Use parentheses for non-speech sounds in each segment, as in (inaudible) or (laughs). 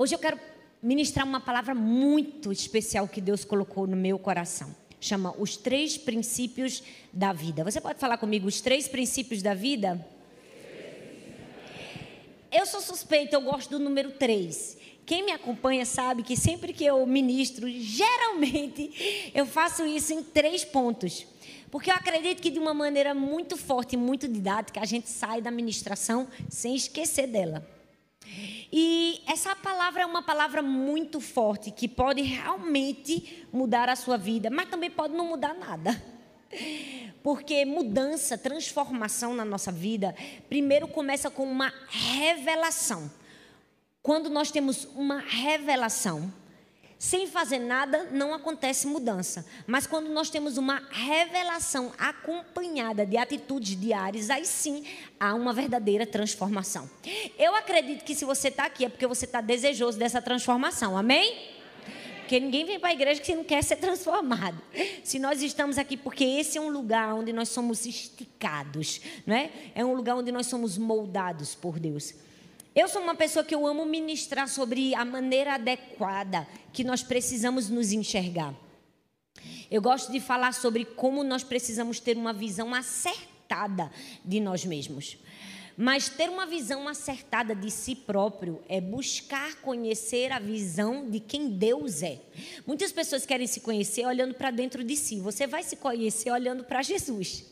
Hoje eu quero ministrar uma palavra muito especial que Deus colocou no meu coração. Chama os três princípios da vida. Você pode falar comigo os três princípios da vida? Eu sou suspeita, eu gosto do número três. Quem me acompanha sabe que sempre que eu ministro, geralmente eu faço isso em três pontos. Porque eu acredito que de uma maneira muito forte e muito didática, a gente sai da ministração sem esquecer dela. E essa palavra é uma palavra muito forte que pode realmente mudar a sua vida, mas também pode não mudar nada. Porque mudança, transformação na nossa vida, primeiro começa com uma revelação. Quando nós temos uma revelação, sem fazer nada, não acontece mudança. Mas quando nós temos uma revelação acompanhada de atitudes diárias, aí sim há uma verdadeira transformação. Eu acredito que se você está aqui é porque você está desejoso dessa transformação. Amém? Porque ninguém vem para a igreja que não quer ser transformado. Se nós estamos aqui, porque esse é um lugar onde nós somos esticados, não é? É um lugar onde nós somos moldados por Deus. Eu sou uma pessoa que eu amo ministrar sobre a maneira adequada que nós precisamos nos enxergar. Eu gosto de falar sobre como nós precisamos ter uma visão acertada de nós mesmos. Mas ter uma visão acertada de si próprio é buscar conhecer a visão de quem Deus é. Muitas pessoas querem se conhecer olhando para dentro de si. Você vai se conhecer olhando para Jesus.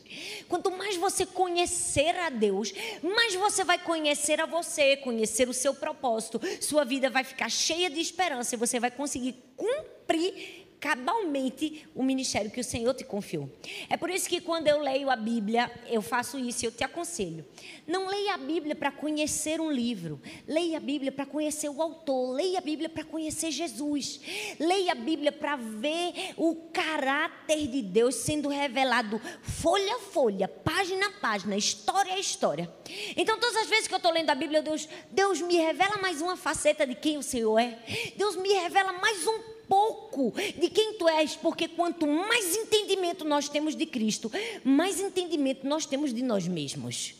Quanto mais você conhecer a Deus, mais você vai conhecer a você, conhecer o seu propósito. Sua vida vai ficar cheia de esperança e você vai conseguir cumprir cabalmente o ministério que o Senhor te confiou. É por isso que quando eu leio a Bíblia, eu faço isso e eu te aconselho. Não leia a Bíblia para conhecer um livro. Leia a Bíblia para conhecer o autor. Leia a Bíblia para conhecer Jesus. Leia a Bíblia para ver o caráter de Deus sendo revelado folha a folha, página a página, história a história. Então, todas as vezes que eu estou lendo a Bíblia, Deus, Deus me revela mais uma faceta de quem o Senhor é. Deus me revela mais um pouco de quem tu és, porque quanto mais entendimento nós temos de Cristo, mais entendimento nós temos de nós mesmos.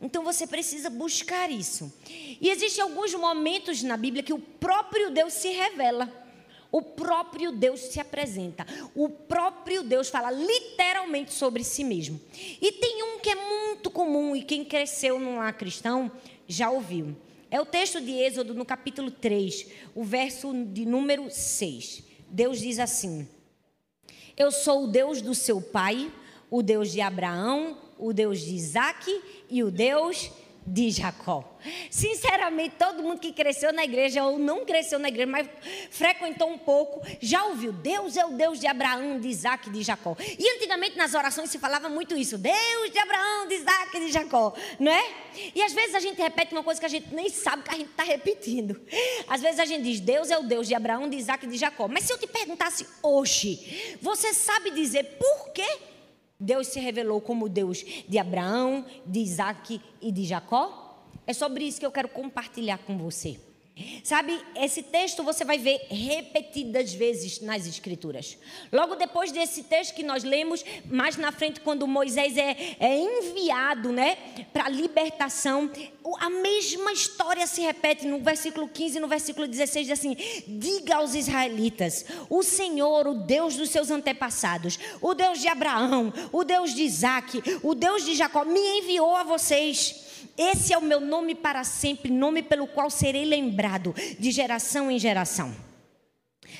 Então você precisa buscar isso. E existem alguns momentos na Bíblia que o próprio Deus se revela. O próprio Deus se apresenta. O próprio Deus fala literalmente sobre si mesmo. E tem um que é muito comum e quem cresceu num lar cristão já ouviu. É o texto de Êxodo, no capítulo 3, o verso de número 6. Deus diz assim: Eu sou o Deus do seu pai, o Deus de Abraão, o Deus de Isaac e o Deus de Jacó. Sinceramente, todo mundo que cresceu na igreja ou não cresceu na igreja, mas frequentou um pouco, já ouviu: Deus é o Deus de Abraão, de Isaac e de Jacó. E antigamente nas orações se falava muito isso: Deus de Abraão, de Isaac e de Jacó, não é? E às vezes a gente repete uma coisa que a gente nem sabe que a gente está repetindo. Às vezes a gente diz: Deus é o Deus de Abraão, de Isaac e de Jacó. Mas se eu te perguntasse hoje, você sabe dizer por quê? Deus se revelou como Deus de Abraão, de Isaac e de Jacó? É sobre isso que eu quero compartilhar com você. Sabe, esse texto você vai ver repetidas vezes nas Escrituras. Logo depois desse texto que nós lemos, mais na frente, quando Moisés é, é enviado né, para a libertação, a mesma história se repete no versículo 15 e no versículo 16: diz assim: Diga aos israelitas, o Senhor, o Deus dos seus antepassados, o Deus de Abraão, o Deus de Isaac, o Deus de Jacó, me enviou a vocês. Esse é o meu nome para sempre, nome pelo qual serei lembrado de geração em geração.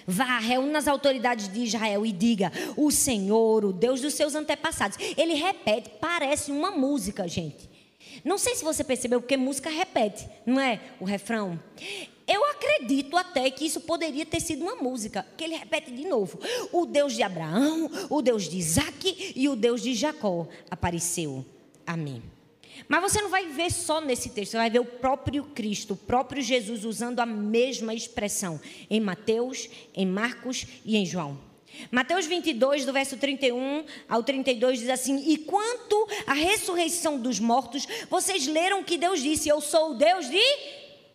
Vá, reúna as autoridades de Israel e diga: O Senhor, o Deus dos seus antepassados. Ele repete, parece uma música, gente. Não sei se você percebeu, porque música repete, não é? O refrão. Eu acredito até que isso poderia ter sido uma música, que ele repete de novo. O Deus de Abraão, o Deus de Isaac e o Deus de Jacó apareceu. Amém. Mas você não vai ver só nesse texto, você vai ver o próprio Cristo, o próprio Jesus usando a mesma expressão em Mateus, em Marcos e em João. Mateus 22, do verso 31 ao 32, diz assim: E quanto à ressurreição dos mortos, vocês leram que Deus disse: Eu sou o Deus de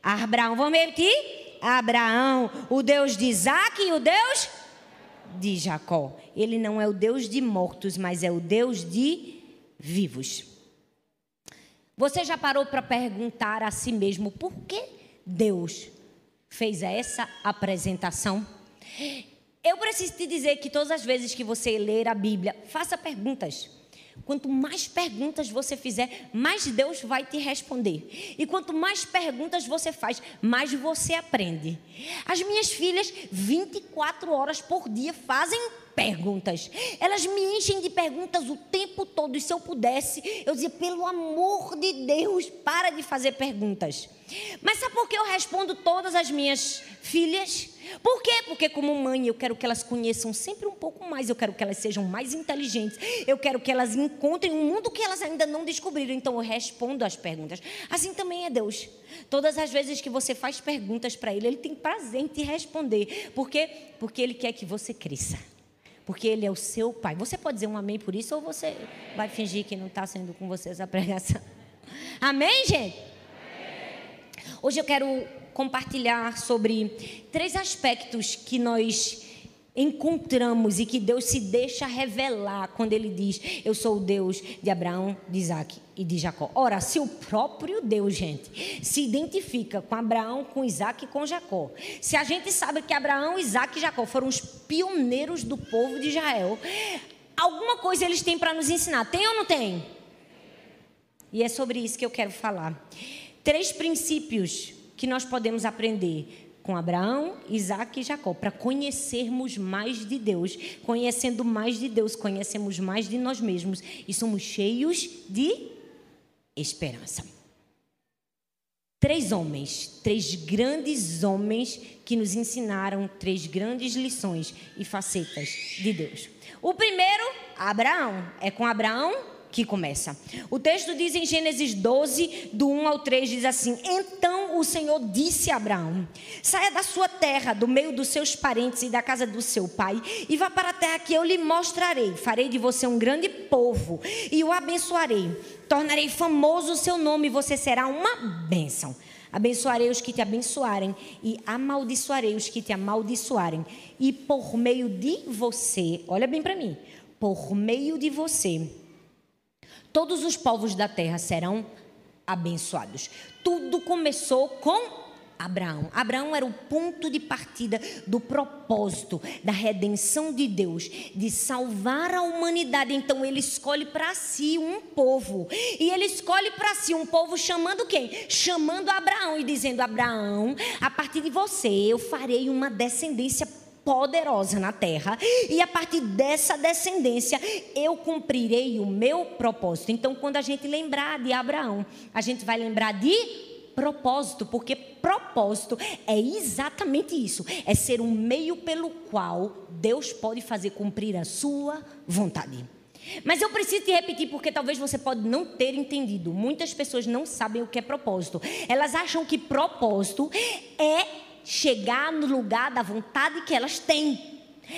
Abraão. Vamos repetir? Abraão, o Deus de Isaac e o Deus de Jacó. Ele não é o Deus de mortos, mas é o Deus de vivos. Você já parou para perguntar a si mesmo por que Deus fez essa apresentação? Eu preciso te dizer que todas as vezes que você ler a Bíblia, faça perguntas. Quanto mais perguntas você fizer, mais Deus vai te responder. E quanto mais perguntas você faz, mais você aprende. As minhas filhas, 24 horas por dia, fazem perguntas. Elas me enchem de perguntas o tempo todo. E se eu pudesse, eu dizia: pelo amor de Deus, para de fazer perguntas. Mas sabe por que eu respondo todas as minhas filhas? Por quê? Porque, como mãe, eu quero que elas conheçam sempre um pouco mais, eu quero que elas sejam mais inteligentes, eu quero que elas encontrem um mundo que elas ainda não descobriram. Então, eu respondo as perguntas. Assim também é Deus. Todas as vezes que você faz perguntas para Ele, Ele tem prazer em te responder. Por quê? Porque Ele quer que você cresça porque Ele é o seu Pai. Você pode dizer um amém por isso ou você vai fingir que não está sendo com você essa (laughs) pregação? Amém, gente? Hoje eu quero compartilhar sobre três aspectos que nós encontramos e que Deus se deixa revelar quando ele diz: Eu sou o Deus de Abraão, de Isaac e de Jacó. Ora, se o próprio Deus, gente, se identifica com Abraão, com Isaac e com Jacó, se a gente sabe que Abraão, Isaac e Jacó foram os pioneiros do povo de Israel, alguma coisa eles têm para nos ensinar, tem ou não tem? E é sobre isso que eu quero falar. Três princípios que nós podemos aprender com Abraão, Isaac e Jacó, para conhecermos mais de Deus. Conhecendo mais de Deus, conhecemos mais de nós mesmos e somos cheios de esperança. Três homens, três grandes homens que nos ensinaram três grandes lições e facetas de Deus. O primeiro, Abraão. É com Abraão que começa. O texto diz em Gênesis 12, do 1 ao 3, diz assim: Então o Senhor disse a Abraão: Saia da sua terra, do meio dos seus parentes e da casa do seu pai, e vá para a terra que eu lhe mostrarei. Farei de você um grande povo e o abençoarei. Tornarei famoso o seu nome e você será uma bênção. Abençoarei os que te abençoarem e amaldiçoarei os que te amaldiçoarem. E por meio de você, olha bem para mim, por meio de você, todos os povos da terra serão abençoados. Tudo começou com Abraão. Abraão era o ponto de partida do propósito da redenção de Deus, de salvar a humanidade. Então ele escolhe para si um povo. E ele escolhe para si um povo chamando quem? Chamando Abraão e dizendo: Abraão, a partir de você eu farei uma descendência poderosa na terra, e a partir dessa descendência eu cumprirei o meu propósito. Então, quando a gente lembrar de Abraão, a gente vai lembrar de propósito, porque propósito é exatamente isso: é ser um meio pelo qual Deus pode fazer cumprir a sua vontade. Mas eu preciso te repetir porque talvez você pode não ter entendido. Muitas pessoas não sabem o que é propósito. Elas acham que propósito é chegar no lugar da vontade que elas têm.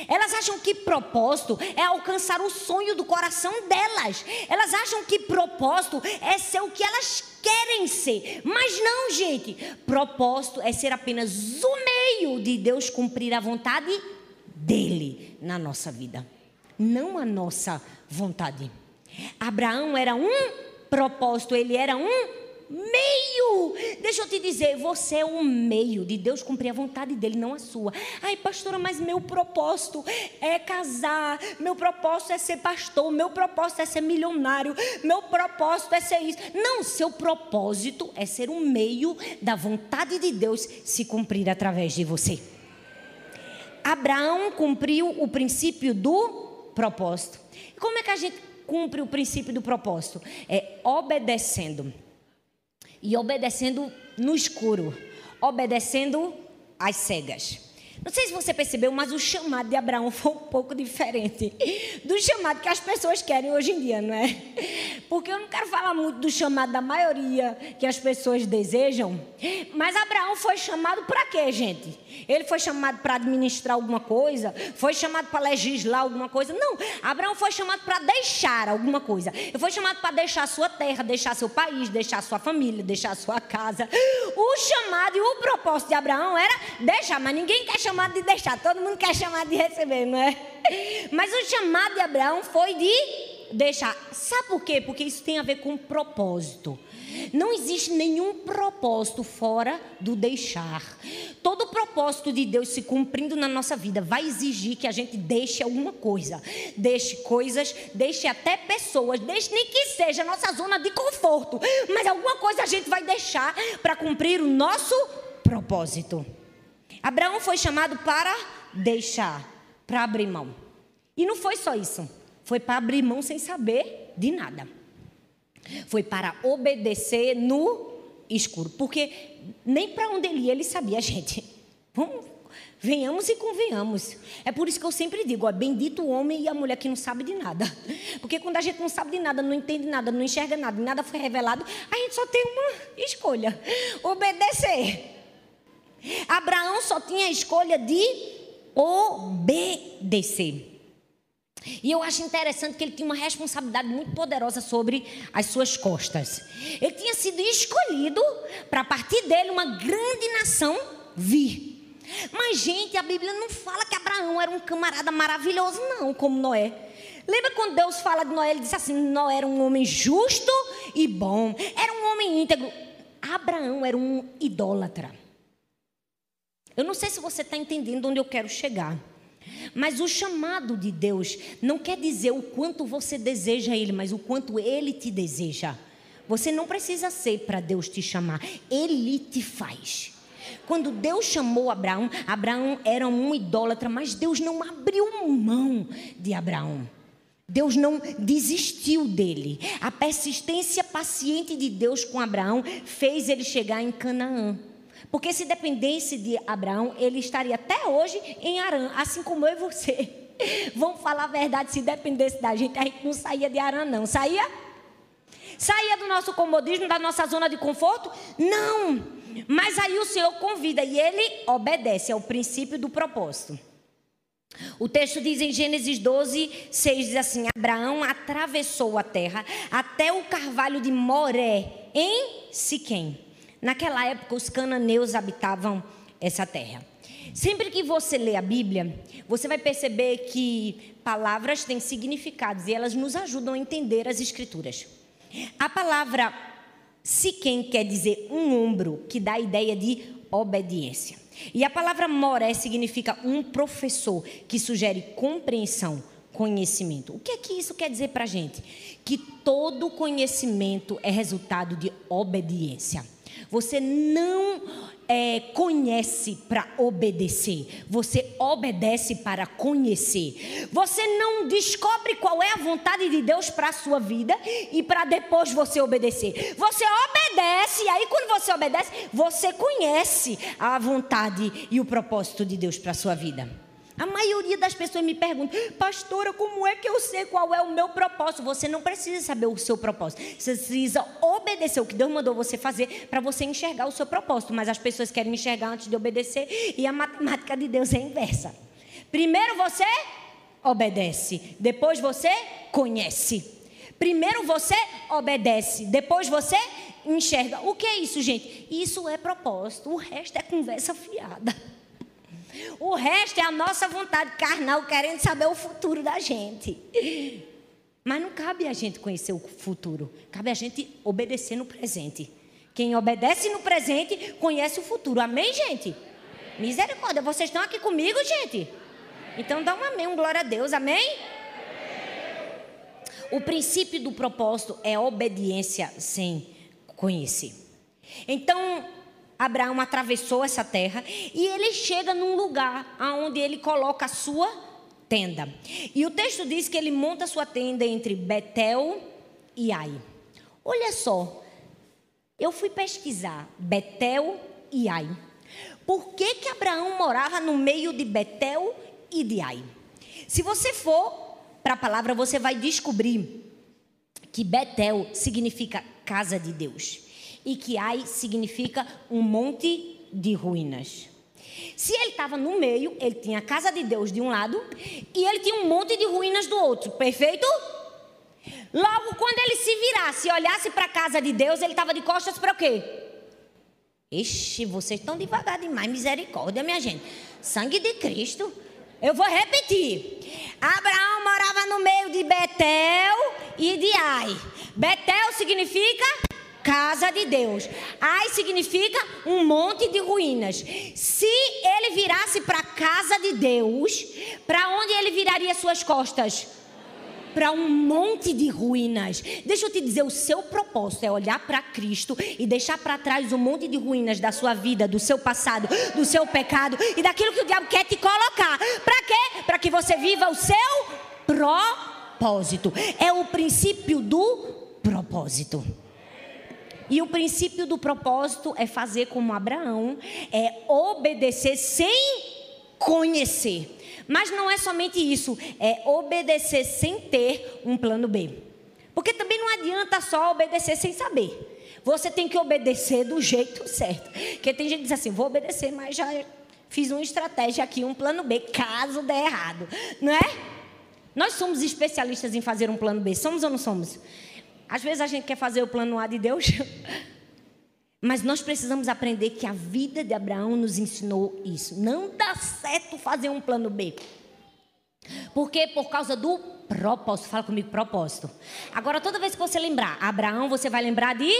Elas acham que propósito é alcançar o sonho do coração delas. Elas acham que propósito é ser o que elas querem ser. Mas não, gente. Propósito é ser apenas o meio de Deus cumprir a vontade dele na nossa vida, não a nossa vontade. Abraão era um propósito, ele era um meio. Deixa eu te dizer, você é um meio de Deus cumprir a vontade dele, não a sua. Ai, pastora, mas meu propósito é casar, meu propósito é ser pastor, meu propósito é ser milionário, meu propósito é ser isso. Não, seu propósito é ser um meio da vontade de Deus se cumprir através de você. Abraão cumpriu o princípio do propósito. Como é que a gente cumpre o princípio do propósito? É obedecendo e obedecendo no escuro, obedecendo às cegas. Não sei se você percebeu, mas o chamado de Abraão (laughs) foi um pouco diferente do chamado que as pessoas querem hoje em dia, não é? Porque eu não quero falar muito do chamado da maioria que as pessoas desejam, mas Abraão foi chamado para quê, gente? Ele foi chamado para administrar alguma coisa? Foi chamado para legislar alguma coisa? Não, Abraão foi chamado para deixar alguma coisa. Ele foi chamado para deixar sua terra, deixar seu país, deixar sua família, deixar sua casa. O chamado e o propósito de Abraão era deixar, mas ninguém quer chamado de deixar, todo mundo quer chamar de receber, não é? Mas o chamado de Abraão foi de deixar. Sabe por quê? Porque isso tem a ver com propósito. Não existe nenhum propósito fora do deixar. Todo propósito de Deus se cumprindo na nossa vida vai exigir que a gente deixe alguma coisa. Deixe coisas, deixe até pessoas, deixe nem que seja a nossa zona de conforto. Mas alguma coisa a gente vai deixar para cumprir o nosso propósito. Abraão foi chamado para deixar, para abrir mão. E não foi só isso. Foi para abrir mão sem saber de nada. Foi para obedecer no escuro. Porque nem para onde ele ia ele sabia, (laughs) gente. Vamos, venhamos e convenhamos. É por isso que eu sempre digo: ó, bendito o homem e a mulher que não sabe de nada. (laughs) Porque quando a gente não sabe de nada, não entende nada, não enxerga nada, nada foi revelado, a gente só tem uma escolha: (laughs) obedecer. Abraão só tinha a escolha de obedecer. E eu acho interessante que ele tinha uma responsabilidade muito poderosa sobre as suas costas. Ele tinha sido escolhido para a partir dele uma grande nação vir. Mas, gente, a Bíblia não fala que Abraão era um camarada maravilhoso, não, como Noé. Lembra quando Deus fala de Noé? Ele disse assim: Noé era um homem justo e bom, era um homem íntegro. Abraão era um idólatra. Eu não sei se você está entendendo onde eu quero chegar. Mas o chamado de Deus não quer dizer o quanto você deseja Ele, mas o quanto Ele te deseja. Você não precisa ser para Deus te chamar, Ele te faz. Quando Deus chamou Abraão, Abraão era um idólatra, mas Deus não abriu mão de Abraão. Deus não desistiu dele. A persistência paciente de Deus com Abraão fez ele chegar em Canaã. Porque se dependesse de Abraão, ele estaria até hoje em Arã, assim como eu e você. (laughs) Vamos falar a verdade, se dependesse da gente, a gente não saía de Arã, não. Saía? Saía do nosso comodismo, da nossa zona de conforto? Não. Mas aí o Senhor convida e ele obedece ao princípio do propósito. O texto diz em Gênesis 12, 6, diz assim: Abraão atravessou a terra até o carvalho de Moré, em Siquém. Naquela época, os cananeus habitavam essa terra. Sempre que você lê a Bíblia, você vai perceber que palavras têm significados e elas nos ajudam a entender as Escrituras. A palavra Siquém quer dizer um ombro, que dá a ideia de obediência. E a palavra moré significa um professor, que sugere compreensão, conhecimento. O que é que isso quer dizer para a gente? Que todo conhecimento é resultado de obediência. Você não é, conhece para obedecer, você obedece para conhecer. Você não descobre qual é a vontade de Deus para a sua vida e para depois você obedecer. Você obedece, e aí quando você obedece, você conhece a vontade e o propósito de Deus para a sua vida. A maioria das pessoas me pergunta, pastora, como é que eu sei qual é o meu propósito? Você não precisa saber o seu propósito. Você precisa obedecer o que Deus mandou você fazer para você enxergar o seu propósito. Mas as pessoas querem enxergar antes de obedecer e a matemática de Deus é inversa. Primeiro você obedece, depois você conhece. Primeiro você obedece, depois você enxerga. O que é isso, gente? Isso é propósito, o resto é conversa fiada. O resto é a nossa vontade carnal querendo saber o futuro da gente. Mas não cabe a gente conhecer o futuro, cabe a gente obedecer no presente. Quem obedece no presente conhece o futuro. Amém, gente? Misericórdia, vocês estão aqui comigo, gente? Então dá um amém, um glória a Deus, amém? O princípio do propósito é obediência sem conhecer. Então, Abraão atravessou essa terra e ele chega num lugar onde ele coloca a sua tenda. E o texto diz que ele monta sua tenda entre Betel e Ai. Olha só, eu fui pesquisar Betel e Ai. Por que, que Abraão morava no meio de Betel e de Ai? Se você for para a palavra, você vai descobrir que Betel significa casa de Deus e que Ai significa um monte de ruínas. Se ele estava no meio, ele tinha a casa de Deus de um lado e ele tinha um monte de ruínas do outro, perfeito? Logo, quando ele se virasse e olhasse para a casa de Deus, ele estava de costas para o quê? Ixi, vocês estão devagar demais, misericórdia, minha gente. Sangue de Cristo. Eu vou repetir. Abraão morava no meio de Betel e de Ai. Betel significa casa de Deus. Ai significa um monte de ruínas. Se ele virasse para a casa de Deus, para onde ele viraria suas costas? Para um monte de ruínas. Deixa eu te dizer, o seu propósito é olhar para Cristo e deixar para trás um monte de ruínas da sua vida, do seu passado, do seu pecado e daquilo que o diabo quer te colocar. Para quê? Para que você viva o seu propósito. É o princípio do propósito. E o princípio do propósito é fazer como Abraão, é obedecer sem conhecer. Mas não é somente isso, é obedecer sem ter um plano B. Porque também não adianta só obedecer sem saber. Você tem que obedecer do jeito certo. Porque tem gente que diz assim: vou obedecer, mas já fiz uma estratégia aqui, um plano B, caso der errado. Não é? Nós somos especialistas em fazer um plano B, somos ou não somos? Às vezes a gente quer fazer o plano A de Deus, (laughs) mas nós precisamos aprender que a vida de Abraão nos ensinou isso. Não dá certo fazer um plano B. Porque por causa do propósito. Fala comigo, propósito. Agora, toda vez que você lembrar Abraão, você vai lembrar de.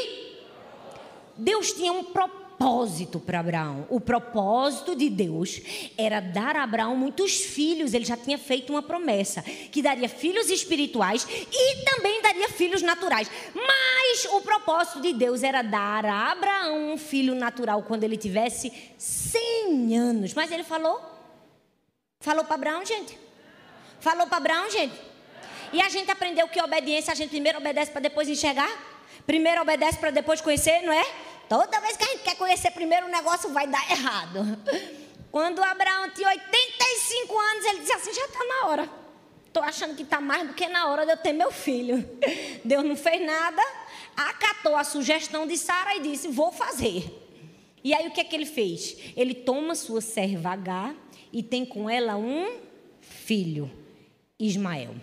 Deus tinha um propósito propósito para Abraão. O propósito de Deus era dar a Abraão muitos filhos. Ele já tinha feito uma promessa que daria filhos espirituais e também daria filhos naturais. Mas o propósito de Deus era dar a Abraão um filho natural quando ele tivesse 100 anos. Mas ele falou? Falou para Abraão, gente? Falou para Abraão, gente? E a gente aprendeu que obediência a gente primeiro obedece para depois enxergar? Primeiro obedece para depois conhecer, não é? Toda vez que a gente quer conhecer primeiro o negócio, vai dar errado. (laughs) Quando Abraão tinha 85 anos, ele disse assim: já está na hora. Estou achando que está mais do que na hora de eu ter meu filho. (laughs) Deus não fez nada, acatou a sugestão de Sara e disse: vou fazer. E aí o que é que ele fez? Ele toma sua serva H e tem com ela um filho, Ismael.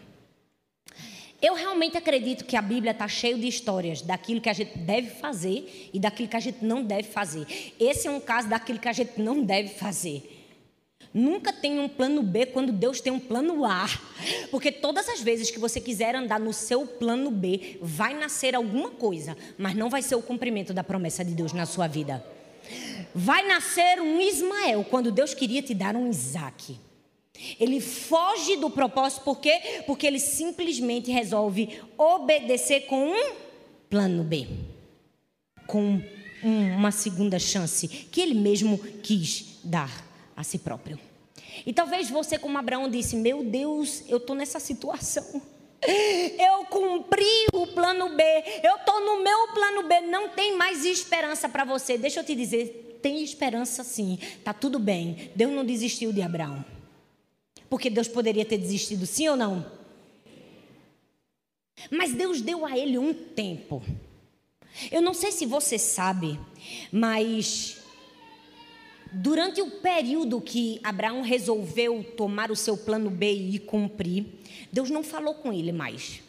Eu realmente acredito que a Bíblia está cheia de histórias daquilo que a gente deve fazer e daquilo que a gente não deve fazer. Esse é um caso daquilo que a gente não deve fazer. Nunca tem um plano B quando Deus tem um plano A. Porque todas as vezes que você quiser andar no seu plano B, vai nascer alguma coisa, mas não vai ser o cumprimento da promessa de Deus na sua vida. Vai nascer um Ismael quando Deus queria te dar um Isaac. Ele foge do propósito, por quê? Porque ele simplesmente resolve obedecer com um plano B, com uma segunda chance que ele mesmo quis dar a si próprio. E talvez você, como Abraão, disse: Meu Deus, eu estou nessa situação. Eu cumpri o plano B, eu estou no meu plano B, não tem mais esperança para você. Deixa eu te dizer, tem esperança sim, está tudo bem. Deus não desistiu de Abraão. Porque Deus poderia ter desistido, sim ou não? Mas Deus deu a ele um tempo. Eu não sei se você sabe, mas durante o período que Abraão resolveu tomar o seu plano B e cumprir, Deus não falou com ele mais.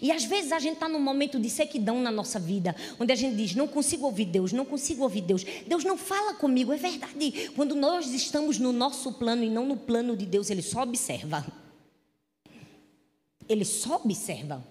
E às vezes a gente está num momento de sequidão na nossa vida, onde a gente diz: não consigo ouvir Deus, não consigo ouvir Deus. Deus não fala comigo, é verdade. Quando nós estamos no nosso plano e não no plano de Deus, Ele só observa. Ele só observa.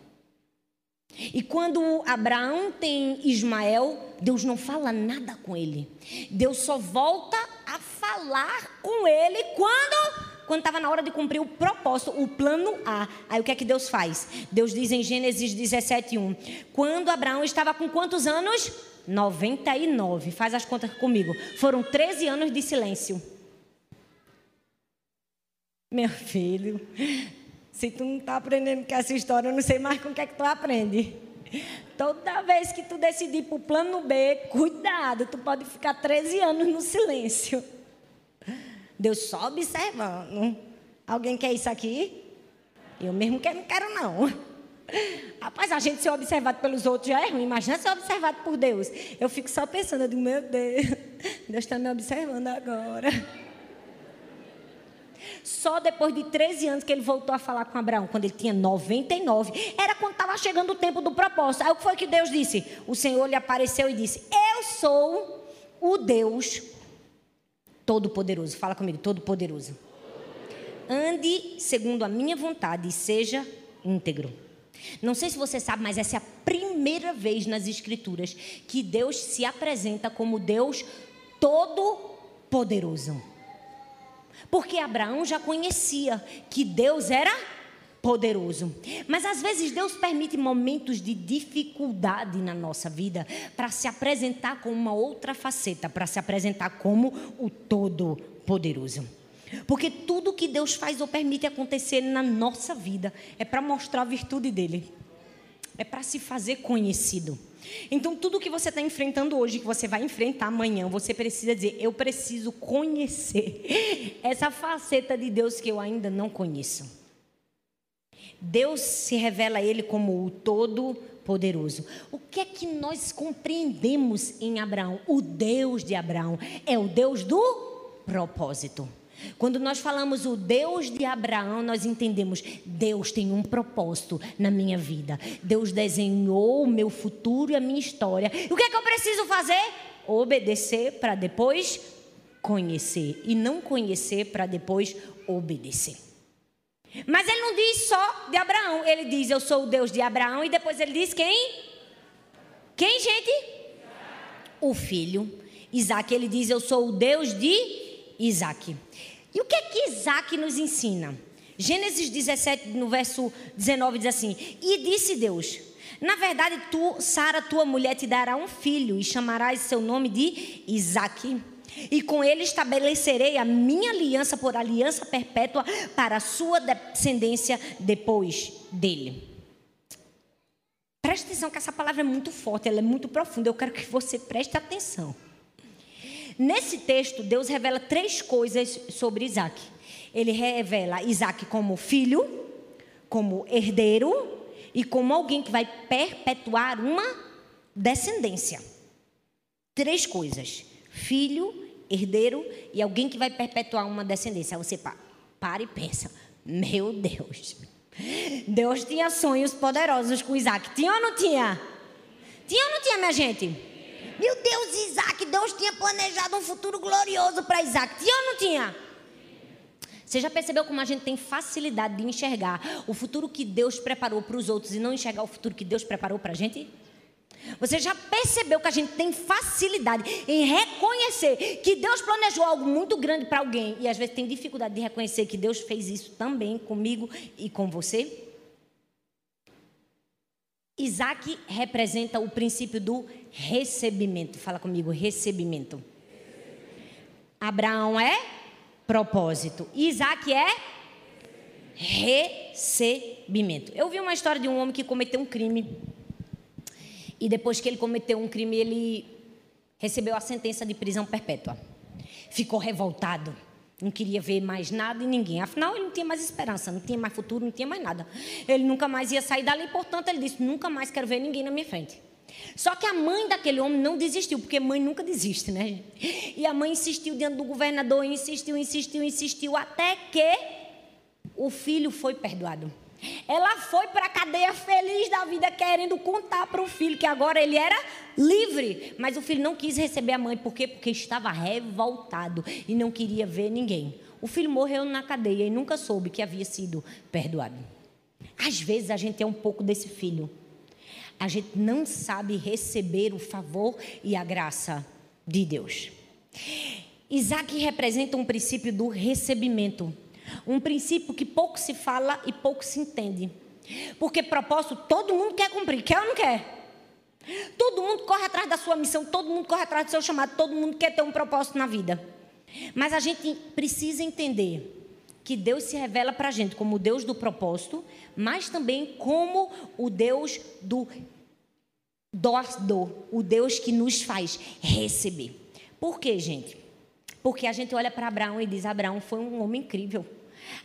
E quando Abraão tem Ismael, Deus não fala nada com ele. Deus só volta a falar com ele quando quando estava na hora de cumprir o propósito, o plano A. Aí o que é que Deus faz? Deus diz em Gênesis 17, 1. Quando Abraão estava com quantos anos? 99. Faz as contas comigo. Foram 13 anos de silêncio. Meu filho, se tu não está aprendendo com essa história, eu não sei mais com o que é que tu aprende. Toda vez que tu decidir para o plano B, cuidado, tu pode ficar 13 anos no silêncio. Deus só observando. Alguém quer isso aqui? Eu mesmo que não quero, não. Rapaz, a gente ser observado pelos outros já é ruim. Imagina ser observado por Deus. Eu fico só pensando, digo, meu Deus, Deus está me observando agora. Só depois de 13 anos que ele voltou a falar com Abraão, quando ele tinha 99, era quando estava chegando o tempo do propósito. Aí o que foi que Deus disse? O Senhor lhe apareceu e disse: Eu sou o Deus Todo-Poderoso. Fala comigo, Todo-Poderoso. Ande segundo a minha vontade e seja íntegro. Não sei se você sabe, mas essa é a primeira vez nas Escrituras que Deus se apresenta como Deus Todo-Poderoso. Porque Abraão já conhecia que Deus era poderoso. Mas às vezes Deus permite momentos de dificuldade na nossa vida para se apresentar com uma outra faceta, para se apresentar como o todo-poderoso. Porque tudo que Deus faz ou permite acontecer na nossa vida é para mostrar a virtude dele. É para se fazer conhecido. Então, tudo que você está enfrentando hoje, que você vai enfrentar amanhã, você precisa dizer: Eu preciso conhecer (laughs) essa faceta de Deus que eu ainda não conheço. Deus se revela a ele como o Todo-Poderoso. O que é que nós compreendemos em Abraão? O Deus de Abraão é o Deus do propósito. Quando nós falamos o Deus de Abraão, nós entendemos Deus tem um propósito na minha vida. Deus desenhou o meu futuro e a minha história. E o que é que eu preciso fazer? Obedecer para depois conhecer e não conhecer para depois obedecer. Mas ele não diz só de Abraão. Ele diz: Eu sou o Deus de Abraão. E depois ele diz: Quem? Quem, gente? O filho. Isaac. Ele diz: Eu sou o Deus de Isaac. E o que é que Isaac nos ensina? Gênesis 17, no verso 19, diz assim: E disse Deus: Na verdade, tu, Sara, tua mulher, te dará um filho, e chamarás seu nome de Isaque e com ele estabelecerei a minha aliança por aliança perpétua para a sua descendência depois dele. Preste atenção que essa palavra é muito forte, ela é muito profunda. Eu quero que você preste atenção. Nesse texto, Deus revela três coisas sobre Isaac. Ele revela Isaac como filho, como herdeiro e como alguém que vai perpetuar uma descendência. Três coisas: filho, herdeiro e alguém que vai perpetuar uma descendência. Aí você para, e pensa: meu Deus, Deus tinha sonhos poderosos com Isaac. Tinha ou não tinha? Tinha ou não tinha, minha gente? Meu Deus, Isaac, Deus tinha planejado um futuro glorioso para Isaac. Tinha ou não tinha? Você já percebeu como a gente tem facilidade de enxergar o futuro que Deus preparou para os outros e não enxergar o futuro que Deus preparou para a gente? Você já percebeu que a gente tem facilidade em reconhecer que Deus planejou algo muito grande para alguém e às vezes tem dificuldade de reconhecer que Deus fez isso também comigo e com você? Isaac representa o princípio do recebimento. Fala comigo, recebimento. Abraão é propósito. Isaac é recebimento. Eu vi uma história de um homem que cometeu um crime e depois que ele cometeu um crime, ele recebeu a sentença de prisão perpétua. Ficou revoltado. Não queria ver mais nada e ninguém. Afinal, ele não tinha mais esperança, não tinha mais futuro, não tinha mais nada. Ele nunca mais ia sair dali, portanto, ele disse: Nunca mais quero ver ninguém na minha frente. Só que a mãe daquele homem não desistiu, porque mãe nunca desiste, né? E a mãe insistiu diante do governador, insistiu, insistiu, insistiu, até que o filho foi perdoado. Ela foi para a cadeia feliz da vida, querendo contar para o filho que agora ele era livre. Mas o filho não quis receber a mãe, por quê? Porque estava revoltado e não queria ver ninguém. O filho morreu na cadeia e nunca soube que havia sido perdoado. Às vezes a gente é um pouco desse filho. A gente não sabe receber o favor e a graça de Deus. Isaac representa um princípio do recebimento. Um princípio que pouco se fala e pouco se entende. Porque propósito todo mundo quer cumprir, quer ou não quer? Todo mundo corre atrás da sua missão, todo mundo corre atrás do seu chamado, todo mundo quer ter um propósito na vida. Mas a gente precisa entender que Deus se revela para a gente como o Deus do propósito, mas também como o Deus do doador, o Deus que nos faz receber. Por quê, gente? Porque a gente olha para Abraão e diz: Abraão foi um homem incrível.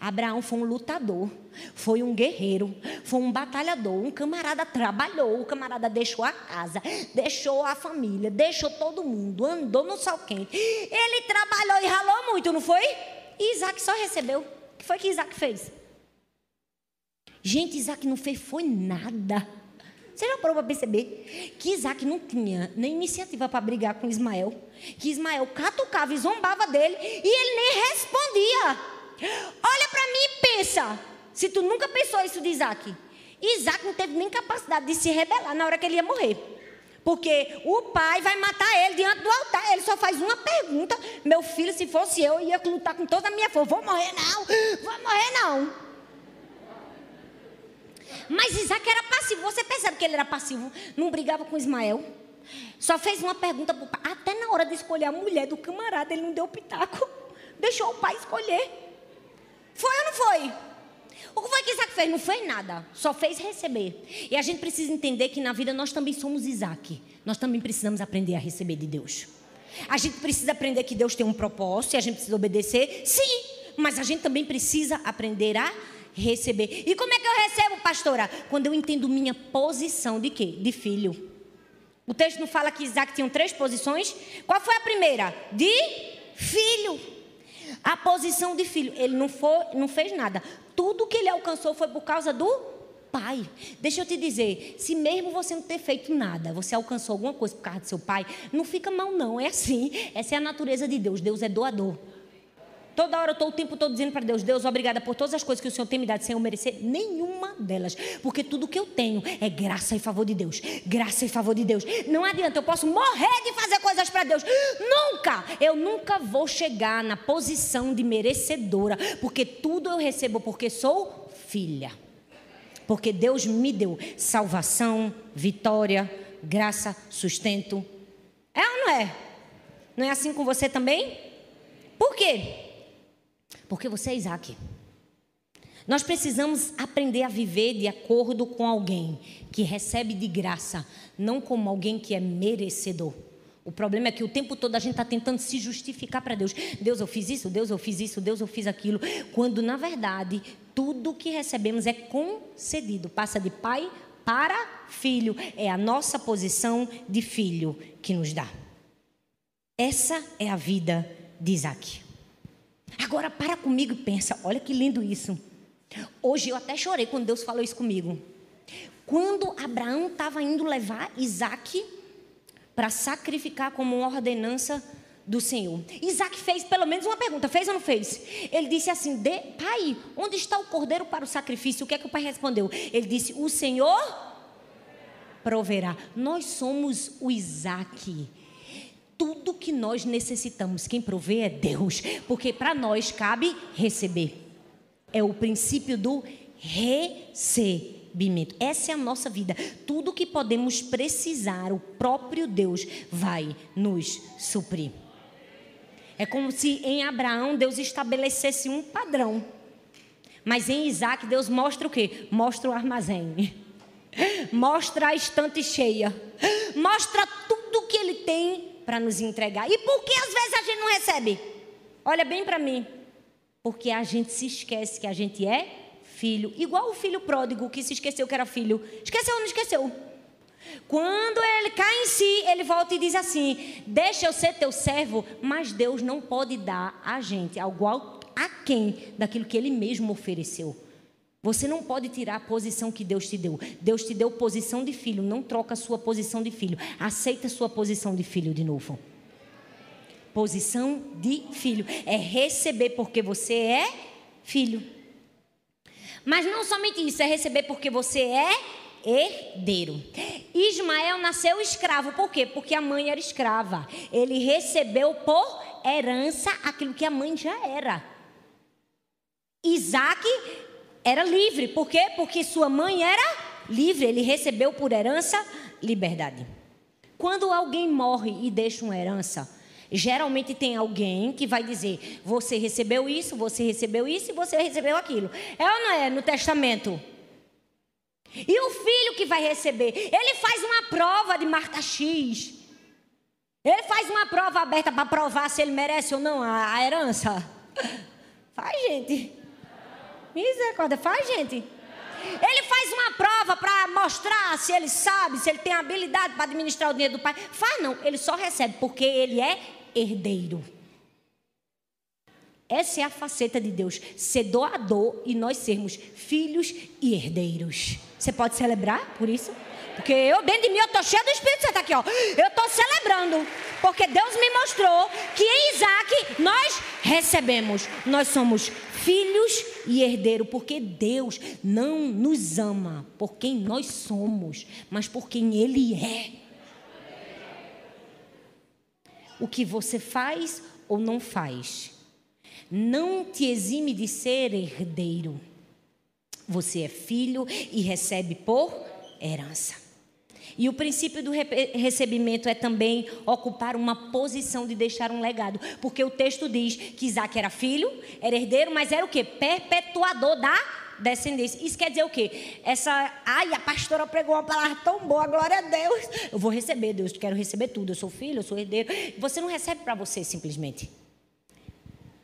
Abraão foi um lutador, foi um guerreiro, foi um batalhador, um camarada trabalhou, o camarada deixou a casa, deixou a família, deixou todo mundo, andou no sol quente. Ele trabalhou e ralou muito, não foi? E Isaac só recebeu. O que foi que Isaac fez? Gente, Isaac não fez foi nada. Você já parou para perceber que Isaac não tinha nem iniciativa para brigar com Ismael? Que Ismael catucava e zombava dele e ele nem respondia. Olha para mim e pensa. Se tu nunca pensou isso de Isaac. Isaac não teve nem capacidade de se rebelar na hora que ele ia morrer. Porque o pai vai matar ele diante do altar. Ele só faz uma pergunta: Meu filho, se fosse eu, ia lutar com toda a minha força. Vou morrer não, vou morrer não. Mas Isaac era passivo. Você percebe que ele era passivo? Não brigava com Ismael. Só fez uma pergunta para o pai. Até na hora de escolher a mulher do camarada, ele não deu pitaco. (laughs) Deixou o pai escolher. Foi ou não foi? O que foi que Isaac fez? Não fez nada, só fez receber. E a gente precisa entender que na vida nós também somos Isaac. Nós também precisamos aprender a receber de Deus. A gente precisa aprender que Deus tem um propósito e a gente precisa obedecer, sim, mas a gente também precisa aprender a receber. E como é que eu recebo, pastora? Quando eu entendo minha posição de quê? De filho. O texto não fala que Isaac tinha três posições? Qual foi a primeira? De filho. A posição de filho. Ele não, foi, não fez nada tudo que ele alcançou foi por causa do pai. Deixa eu te dizer, se mesmo você não ter feito nada, você alcançou alguma coisa por causa do seu pai, não fica mal não, é assim. Essa é a natureza de Deus. Deus é doador. Toda hora eu estou o tempo todo dizendo para Deus: Deus, obrigada por todas as coisas que o Senhor tem me dado sem eu merecer nenhuma delas. Porque tudo que eu tenho é graça e favor de Deus. Graça e favor de Deus. Não adianta, eu posso morrer de fazer coisas para Deus. Nunca! Eu nunca vou chegar na posição de merecedora. Porque tudo eu recebo porque sou filha. Porque Deus me deu salvação, vitória, graça, sustento. É ou não é? Não é assim com você também? Por quê? Porque você é Isaac. Nós precisamos aprender a viver de acordo com alguém que recebe de graça, não como alguém que é merecedor. O problema é que o tempo todo a gente está tentando se justificar para Deus. Deus, eu fiz isso, Deus, eu fiz isso, Deus, eu fiz aquilo. Quando, na verdade, tudo que recebemos é concedido. Passa de pai para filho. É a nossa posição de filho que nos dá. Essa é a vida de Isaac. Agora para comigo e pensa, olha que lindo isso. Hoje eu até chorei quando Deus falou isso comigo. Quando Abraão estava indo levar Isaac para sacrificar como uma ordenança do Senhor. Isaac fez pelo menos uma pergunta, fez ou não fez? Ele disse assim: Pai, onde está o cordeiro para o sacrifício? O que é que o pai respondeu? Ele disse: O Senhor proverá. Nós somos o Isaac tudo que nós necessitamos, quem provê é Deus, porque para nós cabe receber. É o princípio do recebimento. Essa é a nossa vida. Tudo que podemos precisar, o próprio Deus vai nos suprir. É como se em Abraão Deus estabelecesse um padrão. Mas em Isaac Deus mostra o quê? Mostra o armazém. Mostra a estante cheia. Mostra tudo que ele tem para nos entregar. E por que às vezes a gente não recebe? Olha bem para mim. Porque a gente se esquece que a gente é filho. Igual o filho pródigo que se esqueceu que era filho. Esqueceu ou não esqueceu? Quando ele cai em si, ele volta e diz assim: Deixa eu ser teu servo, mas Deus não pode dar a gente algo a quem daquilo que ele mesmo ofereceu. Você não pode tirar a posição que Deus te deu. Deus te deu posição de filho, não troca a sua posição de filho. Aceita a sua posição de filho de novo. Posição de filho é receber porque você é filho. Mas não somente isso, é receber porque você é herdeiro. Ismael nasceu escravo, por quê? Porque a mãe era escrava. Ele recebeu por herança aquilo que a mãe já era. Isaac era livre. Por quê? Porque sua mãe era livre. Ele recebeu por herança liberdade. Quando alguém morre e deixa uma herança, geralmente tem alguém que vai dizer: você recebeu isso, você recebeu isso e você recebeu aquilo. É ou não é no testamento? E o filho que vai receber, ele faz uma prova de marca X. Ele faz uma prova aberta para provar se ele merece ou não a, a herança. (laughs) Faz, gente. Misericórdia, faz, gente. Ele faz uma prova para mostrar se ele sabe, se ele tem habilidade para administrar o dinheiro do pai. Faz não, ele só recebe porque ele é herdeiro. Essa é a faceta de Deus, ser doador e nós sermos filhos e herdeiros. Você pode celebrar por isso? Porque eu, dentro de mim, eu estou cheio do Espírito Santo aqui, ó. Eu estou celebrando. Porque Deus me mostrou que em Isaac nós recebemos. Nós somos filhos e herdeiro, porque Deus não nos ama por quem nós somos, mas por quem Ele é. O que você faz ou não faz não te exime de ser herdeiro. Você é filho e recebe por herança. E o princípio do recebimento é também ocupar uma posição de deixar um legado. Porque o texto diz que Isaac era filho, era herdeiro, mas era o quê? Perpetuador da descendência. Isso quer dizer o quê? Essa, ai, a pastora pregou uma palavra tão boa, glória a Deus. Eu vou receber, Deus, quero receber tudo. Eu sou filho, eu sou herdeiro. Você não recebe para você simplesmente.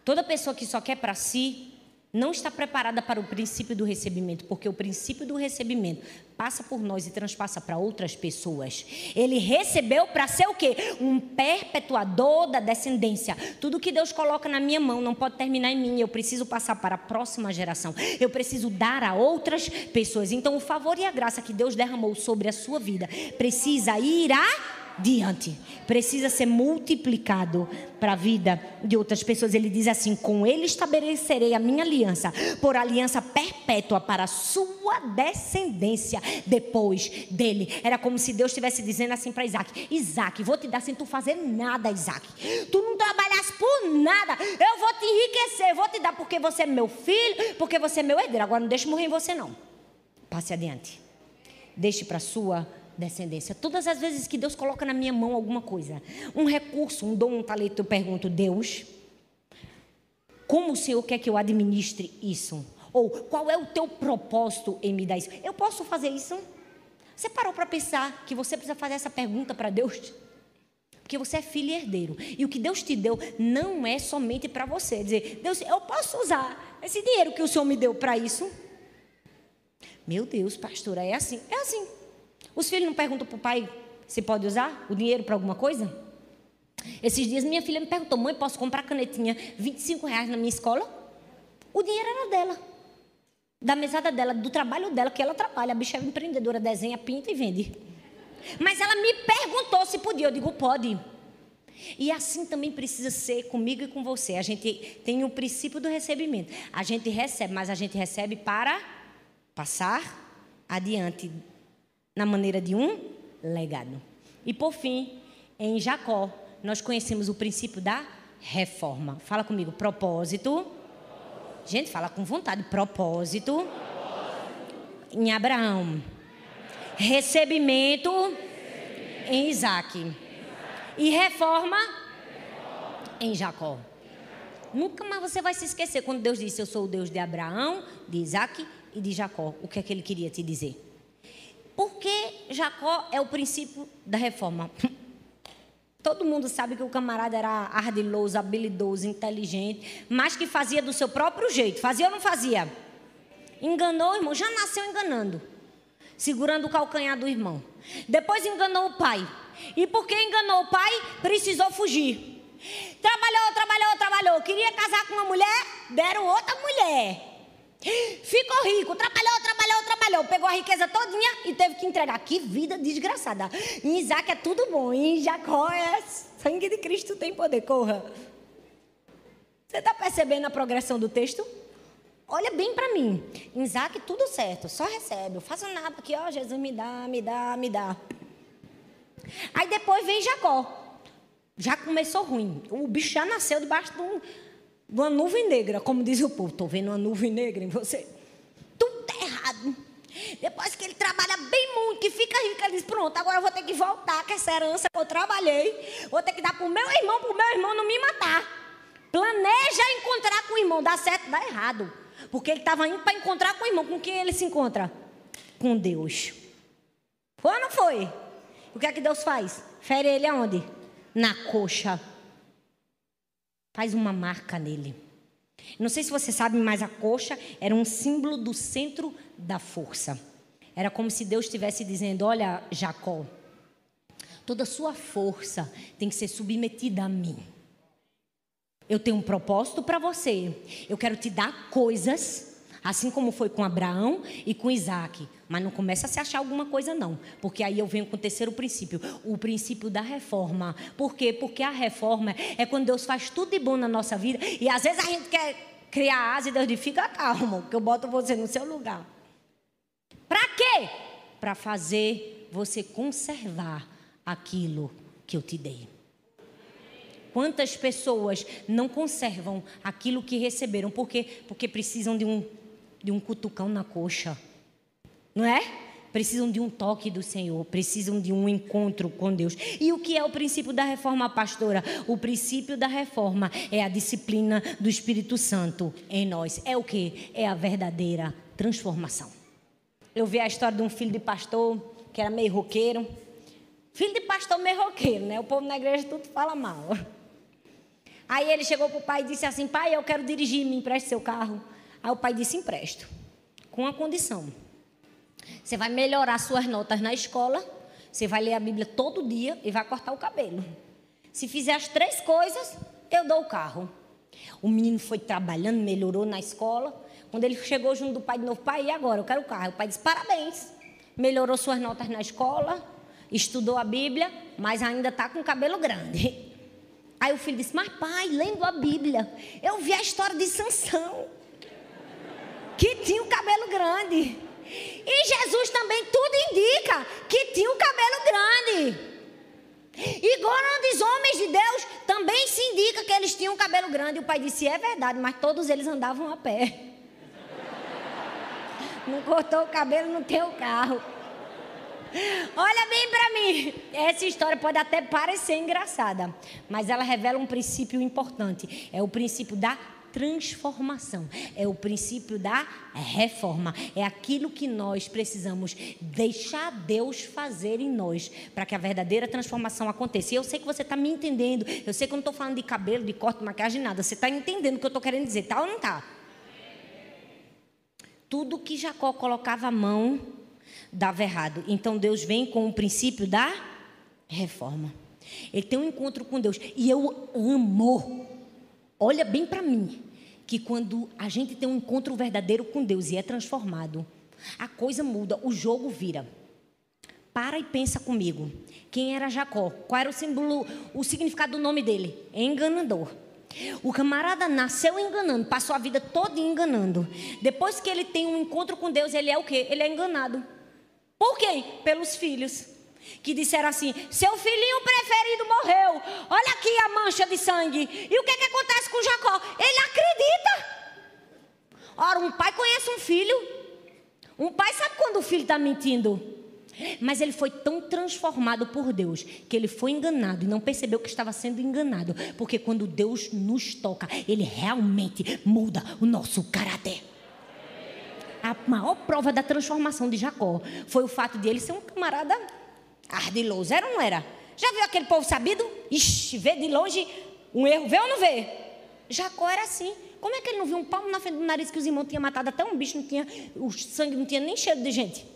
Toda pessoa que só quer para si, não está preparada para o princípio do recebimento, porque o princípio do recebimento passa por nós e transpassa para outras pessoas. Ele recebeu para ser o quê? Um perpetuador da descendência. Tudo que Deus coloca na minha mão não pode terminar em mim, eu preciso passar para a próxima geração. Eu preciso dar a outras pessoas. Então, o favor e a graça que Deus derramou sobre a sua vida precisa ir a diante. Precisa ser multiplicado para a vida de outras pessoas. Ele diz assim: Com ele estabelecerei a minha aliança, por aliança perpétua para a sua descendência depois dele. Era como se Deus estivesse dizendo assim para Isaac: Isaac, vou te dar sem tu fazer nada, Isaac. Tu não trabalhas por nada. Eu vou te enriquecer, vou te dar porque você é meu filho, porque você é meu herdeiro. Agora não deixe morrer em você, não. Passe adiante. Deixe para sua descendência. Todas as vezes que Deus coloca na minha mão alguma coisa, um recurso, um dom, um talento, eu pergunto, Deus, como o Senhor quer que eu administre isso? Ou qual é o teu propósito em me dar isso? Eu posso fazer isso? Você parou para pensar que você precisa fazer essa pergunta para Deus? Porque você é filho e herdeiro. E o que Deus te deu não é somente para você. Dizer, Deus, eu posso usar esse dinheiro que o Senhor me deu para isso? Meu Deus, pastora, é assim. É assim. Os filhos não perguntam para o pai se pode usar o dinheiro para alguma coisa? Esses dias minha filha me perguntou, mãe, posso comprar canetinha 25 reais na minha escola? O dinheiro era dela. Da mesada dela, do trabalho dela, que ela trabalha. A bicha é empreendedora, desenha, pinta e vende. Mas ela me perguntou se podia. Eu digo, pode. E assim também precisa ser comigo e com você. A gente tem o princípio do recebimento. A gente recebe, mas a gente recebe para passar adiante na maneira de um legado. E por fim, em Jacó, nós conhecemos o princípio da reforma. Fala comigo, propósito. Gente, fala com vontade, propósito. Em Abraão. Recebimento em Isaac. E reforma em Jacó. Nunca mais você vai se esquecer quando Deus disse: Eu sou o Deus de Abraão, de Isaac e de Jacó. O que é que ele queria te dizer? Por que Jacó é o princípio da reforma? (laughs) Todo mundo sabe que o camarada era ardiloso, habilidoso, inteligente, mas que fazia do seu próprio jeito. Fazia ou não fazia? Enganou o irmão, já nasceu enganando, segurando o calcanhar do irmão. Depois enganou o pai. E porque enganou o pai, precisou fugir. Trabalhou, trabalhou, trabalhou. Queria casar com uma mulher, deram outra mulher. Ficou rico, trabalhou, trabalhou, trabalhou, pegou a riqueza todinha e teve que entregar. Que vida desgraçada. Em Isaac é tudo bom, em Jacó é sangue de Cristo tem poder, corra. Você está percebendo a progressão do texto? Olha bem para mim. Em Isaac tudo certo, só recebe. Eu faço nada aqui, ó, Jesus me dá, me dá, me dá. Aí depois vem Jacó. Já começou ruim. O bicho já nasceu debaixo de um uma nuvem negra, como diz o povo. Estou vendo uma nuvem negra em você. Tudo está errado. Depois que ele trabalha bem muito, que fica rico, ele diz: Pronto, agora eu vou ter que voltar com essa herança que eu trabalhei. Vou ter que dar para o meu irmão, para o meu irmão não me matar. Planeja encontrar com o irmão. Dá certo, dá errado. Porque ele estava indo para encontrar com o irmão. Com quem ele se encontra? Com Deus. Foi ou não foi? O que é que Deus faz? Fere ele aonde? Na coxa faz uma marca nele. Não sei se você sabe, mas a coxa era um símbolo do centro da força. Era como se Deus estivesse dizendo: Olha, Jacó, toda a sua força tem que ser submetida a mim. Eu tenho um propósito para você. Eu quero te dar coisas Assim como foi com Abraão e com Isaac. Mas não começa a se achar alguma coisa, não. Porque aí eu venho com o terceiro princípio, o princípio da reforma. Por quê? Porque a reforma é quando Deus faz tudo de bom na nossa vida. E às vezes a gente quer criar asa e Deus diz: fica calmo, que eu boto você no seu lugar. Para quê? Para fazer você conservar aquilo que eu te dei. Quantas pessoas não conservam aquilo que receberam? Por quê? Porque precisam de um, de um cutucão na coxa. Não é? Precisam de um toque do Senhor, precisam de um encontro com Deus. E o que é o princípio da reforma, pastora? O princípio da reforma é a disciplina do Espírito Santo em nós. É o que? É a verdadeira transformação. Eu vi a história de um filho de pastor que era meio roqueiro. Filho de pastor meio roqueiro, né? O povo na igreja tudo fala mal. Aí ele chegou para o pai e disse assim: Pai, eu quero dirigir, me empreste seu carro. Aí o pai disse: Empresto, com uma condição. Você vai melhorar suas notas na escola, você vai ler a Bíblia todo dia e vai cortar o cabelo. Se fizer as três coisas, eu dou o carro. O menino foi trabalhando, melhorou na escola. Quando ele chegou junto do pai de novo, pai, e agora? Eu quero o carro. O pai disse: Parabéns. Melhorou suas notas na escola, estudou a Bíblia, mas ainda está com o cabelo grande. Aí o filho disse: Mas pai, lendo a Bíblia, eu vi a história de Sansão, que tinha o cabelo grande. E Jesus também tudo indica que tinha o cabelo grande. E grandes homens de Deus também se indica que eles tinham o cabelo grande. E o pai disse: É verdade, mas todos eles andavam a pé. (laughs) Não cortou o cabelo, não tem o carro. Olha bem para mim. Essa história pode até parecer engraçada, mas ela revela um princípio importante. É o princípio da transformação, é o princípio da reforma, é aquilo que nós precisamos deixar Deus fazer em nós para que a verdadeira transformação aconteça. E eu sei que você está me entendendo, eu sei que eu não estou falando de cabelo, de corte, maquiagem, nada. Você está entendendo o que eu estou querendo dizer, tá ou não está? Tudo que Jacó colocava a mão dava errado. Então Deus vem com o princípio da reforma. Ele tem um encontro com Deus. E eu amo. Olha bem para mim. Que quando a gente tem um encontro verdadeiro com Deus e é transformado, a coisa muda, o jogo vira. Para e pensa comigo. Quem era Jacó? Qual era o símbolo, o significado do nome dele? Enganador. O camarada nasceu enganando, passou a vida toda enganando. Depois que ele tem um encontro com Deus, ele é o quê? Ele é enganado. Por quem? Pelos filhos. Que disseram assim: seu filhinho preferido morreu. Olha aqui a mancha de sangue. E o que, é que acontece com Jacó? Ele acredita. Ora, um pai conhece um filho. Um pai sabe quando o filho está mentindo. Mas ele foi tão transformado por Deus que ele foi enganado e não percebeu que estava sendo enganado. Porque quando Deus nos toca, ele realmente muda o nosso caráter a maior prova da transformação de Jacó foi o fato de ele ser um camarada ardiloso. Era ou não era? Já viu aquele povo sabido? Ixi, vê de longe um erro, vê ou não vê? Jacó era assim. Como é que ele não viu um palmo na frente do nariz que os irmãos tinham matado até um bicho, não tinha, o sangue não tinha nem cheiro de gente?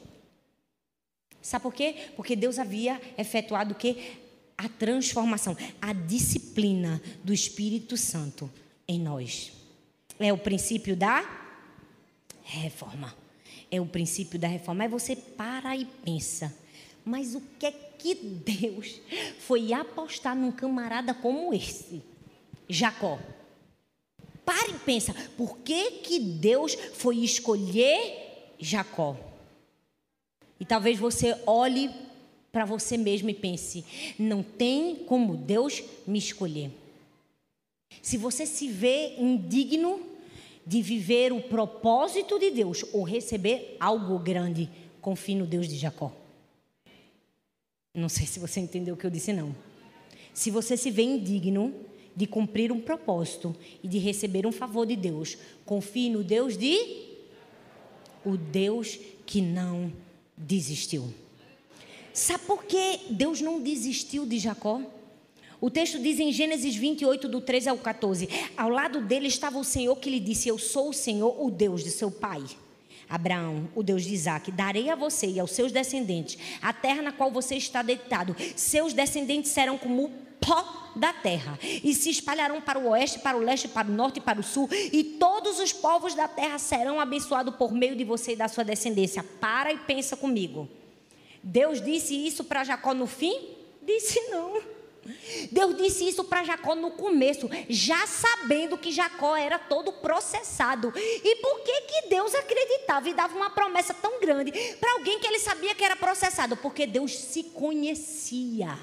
Sabe por quê? Porque Deus havia efetuado o quê? A transformação, a disciplina do Espírito Santo em nós. É o princípio da reforma. É o princípio da reforma. Aí você para e pensa. Mas o que é que Deus foi apostar num camarada como esse? Jacó. Para e pensa. Por que, que Deus foi escolher Jacó? E talvez você olhe para você mesmo e pense: não tem como Deus me escolher. Se você se vê indigno de viver o propósito de Deus ou receber algo grande, confie no Deus de Jacó. Não sei se você entendeu o que eu disse, não. Se você se vê indigno de cumprir um propósito e de receber um favor de Deus, confie no Deus de. O Deus que não desistiu. Sabe por que Deus não desistiu de Jacó? O texto diz em Gênesis 28, do 13 ao 14: Ao lado dele estava o Senhor que lhe disse: Eu sou o Senhor, o Deus de seu pai. Abraão, o Deus de Isaac, darei a você e aos seus descendentes a terra na qual você está deitado. Seus descendentes serão como o pó da terra e se espalharão para o oeste, para o leste, para o norte e para o sul, e todos os povos da terra serão abençoados por meio de você e da sua descendência. Para e pensa comigo. Deus disse isso para Jacó no fim? Disse não. Deus disse isso para Jacó no começo, já sabendo que Jacó era todo processado. E por que, que Deus acreditava e dava uma promessa tão grande para alguém que ele sabia que era processado? Porque Deus se conhecia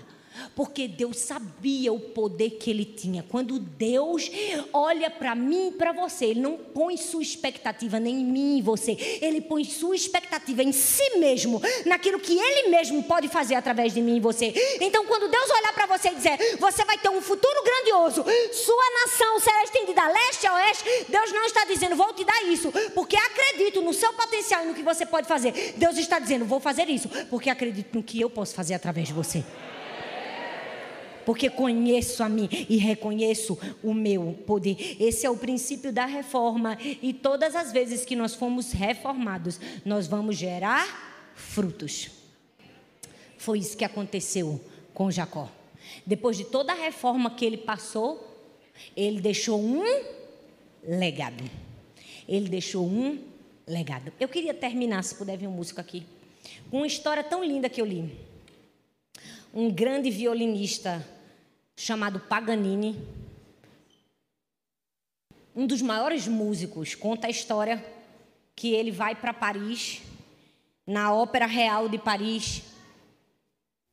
Porque Deus sabia o poder que ele tinha. Quando Deus olha para mim e para você, ele não põe sua expectativa nem em mim e você, ele põe sua expectativa em si mesmo, naquilo que ele mesmo pode fazer através de mim e você. Então, quando Deus olhar para você e dizer: "Você vai ter um futuro grandioso, sua nação será estendida a leste a oeste", Deus não está dizendo: "Vou te dar isso", porque acredito no seu potencial e no que você pode fazer. Deus está dizendo: "Vou fazer isso", porque acredito no que eu posso fazer através de você porque conheço a mim e reconheço o meu poder. Esse é o princípio da reforma e todas as vezes que nós fomos reformados, nós vamos gerar frutos. Foi isso que aconteceu com Jacó. Depois de toda a reforma que ele passou, ele deixou um legado. Ele deixou um legado. Eu queria terminar, se puder vir um músico aqui, com uma história tão linda que eu li. Um grande violinista chamado Paganini, um dos maiores músicos, conta a história que ele vai para Paris, na Ópera Real de Paris,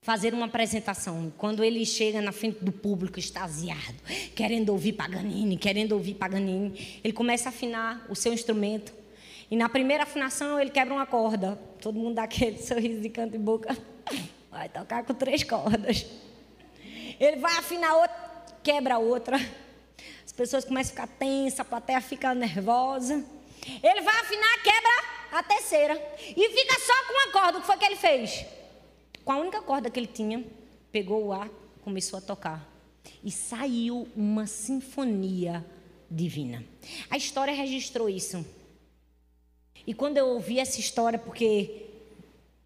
fazer uma apresentação. Quando ele chega na frente do público extasiado, querendo ouvir Paganini, querendo ouvir Paganini, ele começa a afinar o seu instrumento. E na primeira afinação ele quebra uma corda. Todo mundo dá aquele (laughs) sorriso de canto e boca. Vai tocar com três cordas. Ele vai afinar outra, quebra outra. As pessoas começam a ficar tensas, a plateia fica nervosa. Ele vai afinar, quebra a terceira. E fica só com uma corda. O que foi que ele fez? Com a única corda que ele tinha, pegou o ar, começou a tocar. E saiu uma sinfonia divina. A história registrou isso. E quando eu ouvi essa história, porque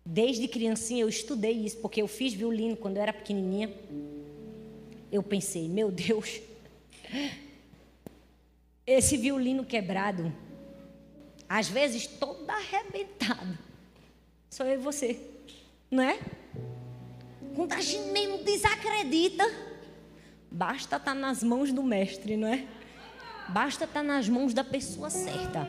desde criancinha eu estudei isso, porque eu fiz violino quando eu era pequenininha eu pensei, meu Deus, esse violino quebrado, às vezes todo arrebentado, sou eu e você, não é? Quando a gente mesmo desacredita, basta estar tá nas mãos do mestre, não é? Basta estar tá nas mãos da pessoa certa.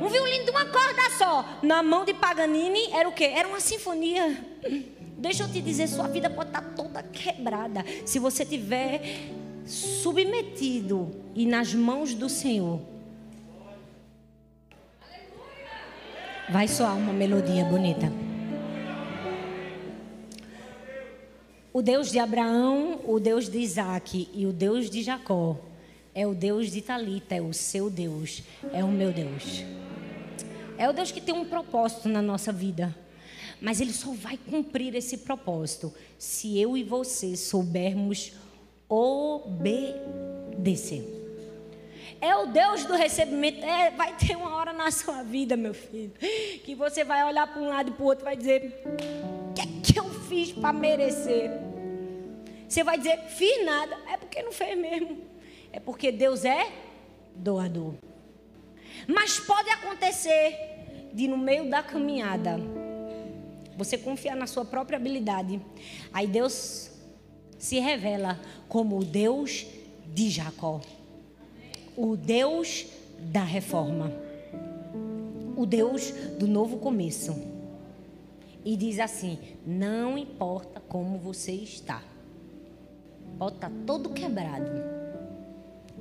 Um violino de uma corda só, na mão de Paganini, era o quê? Era uma sinfonia. Deixa eu te dizer, sua vida pode estar toda quebrada. Se você tiver submetido e nas mãos do Senhor. Vai soar uma melodia bonita. O Deus de Abraão, o Deus de Isaac e o Deus de Jacó é o Deus de Talita, é o seu Deus, é o meu Deus. É o Deus que tem um propósito na nossa vida. Mas ele só vai cumprir esse propósito se eu e você soubermos obedecer. É o Deus do recebimento. É, vai ter uma hora na sua vida, meu filho, que você vai olhar para um lado e para o outro e vai dizer: O que é que eu fiz para merecer? Você vai dizer: Fiz nada. É porque não fez mesmo. É porque Deus é doador. Mas pode acontecer de, no meio da caminhada, você confiar na sua própria habilidade. Aí Deus se revela como o Deus de Jacó, o Deus da reforma, o Deus do novo começo. E diz assim: não importa como você está, pode estar todo quebrado,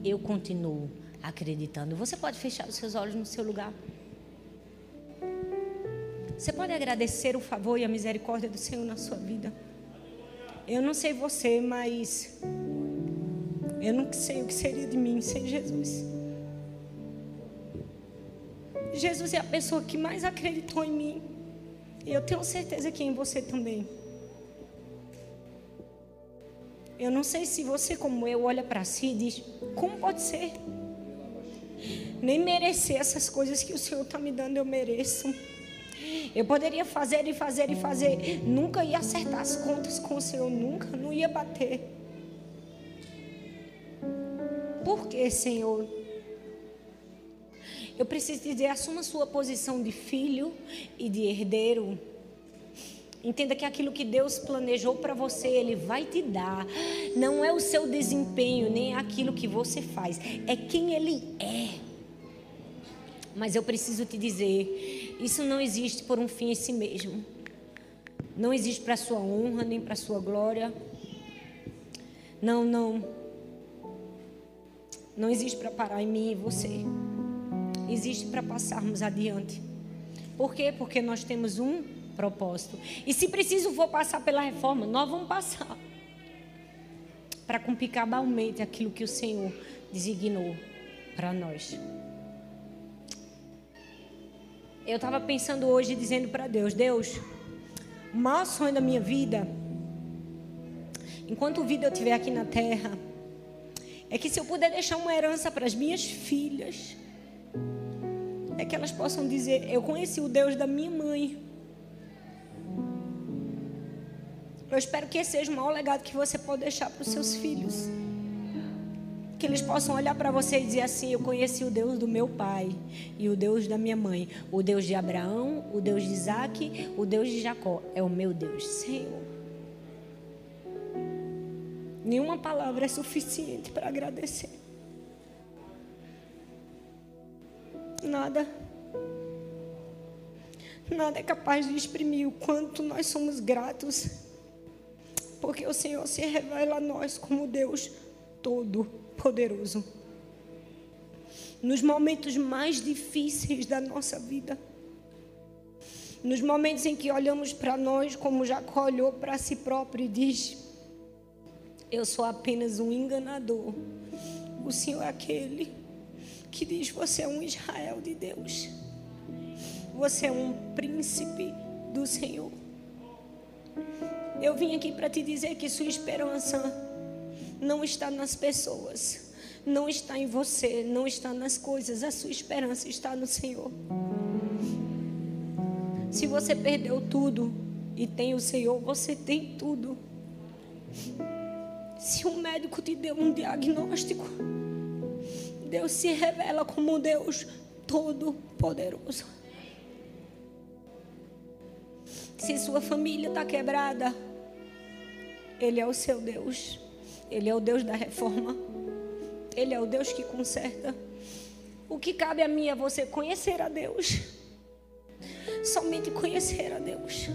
eu continuo acreditando. Você pode fechar os seus olhos no seu lugar. Você pode agradecer o favor e a misericórdia do Senhor na sua vida. Eu não sei você, mas eu não sei o que seria de mim sem Jesus. Jesus é a pessoa que mais acreditou em mim. E eu tenho certeza que em você também. Eu não sei se você, como eu, olha para si e diz: como pode ser? Nem merecer essas coisas que o Senhor está me dando, eu mereço. Eu poderia fazer e fazer e fazer. Nunca ia acertar as contas com o Senhor. Nunca, não ia bater. Por que, Senhor? Eu preciso dizer, assuma sua posição de filho e de herdeiro. Entenda que aquilo que Deus planejou para você, Ele vai te dar. Não é o seu desempenho, nem aquilo que você faz. É quem Ele é. Mas eu preciso te dizer, isso não existe por um fim em si mesmo. Não existe para sua honra nem para sua glória. Não, não. Não existe para parar em mim e você. Existe para passarmos adiante. Por quê? Porque nós temos um propósito. E se preciso for passar pela reforma, nós vamos passar. Para cumprir cabalmente aquilo que o Senhor designou para nós. Eu estava pensando hoje, dizendo para Deus: Deus, o maior sonho da minha vida, enquanto vida eu estiver aqui na terra, é que se eu puder deixar uma herança para as minhas filhas, é que elas possam dizer: Eu conheci o Deus da minha mãe. Eu espero que esse seja o maior legado que você pode deixar para os seus filhos. Que eles possam olhar para você e dizer assim: Eu conheci o Deus do meu pai e o Deus da minha mãe, o Deus de Abraão, o Deus de Isaac, o Deus de Jacó. É o meu Deus, Senhor. Nenhuma palavra é suficiente para agradecer. Nada. Nada é capaz de exprimir o quanto nós somos gratos. Porque o Senhor se revela a nós como Deus Todo-Poderoso. Nos momentos mais difíceis da nossa vida. Nos momentos em que olhamos para nós como Jacó olhou para si próprio e diz: Eu sou apenas um enganador. O Senhor é aquele que diz: Você é um Israel de Deus. Você é um príncipe do Senhor. Eu vim aqui para te dizer que sua esperança não está nas pessoas, não está em você, não está nas coisas. A sua esperança está no Senhor. Se você perdeu tudo e tem o Senhor, você tem tudo. Se um médico te deu um diagnóstico, Deus se revela como Deus todo-poderoso. Se sua família está quebrada, Ele é o seu Deus. Ele é o Deus da reforma. Ele é o Deus que conserta. O que cabe a mim é você conhecer a Deus. Somente conhecer a Deus.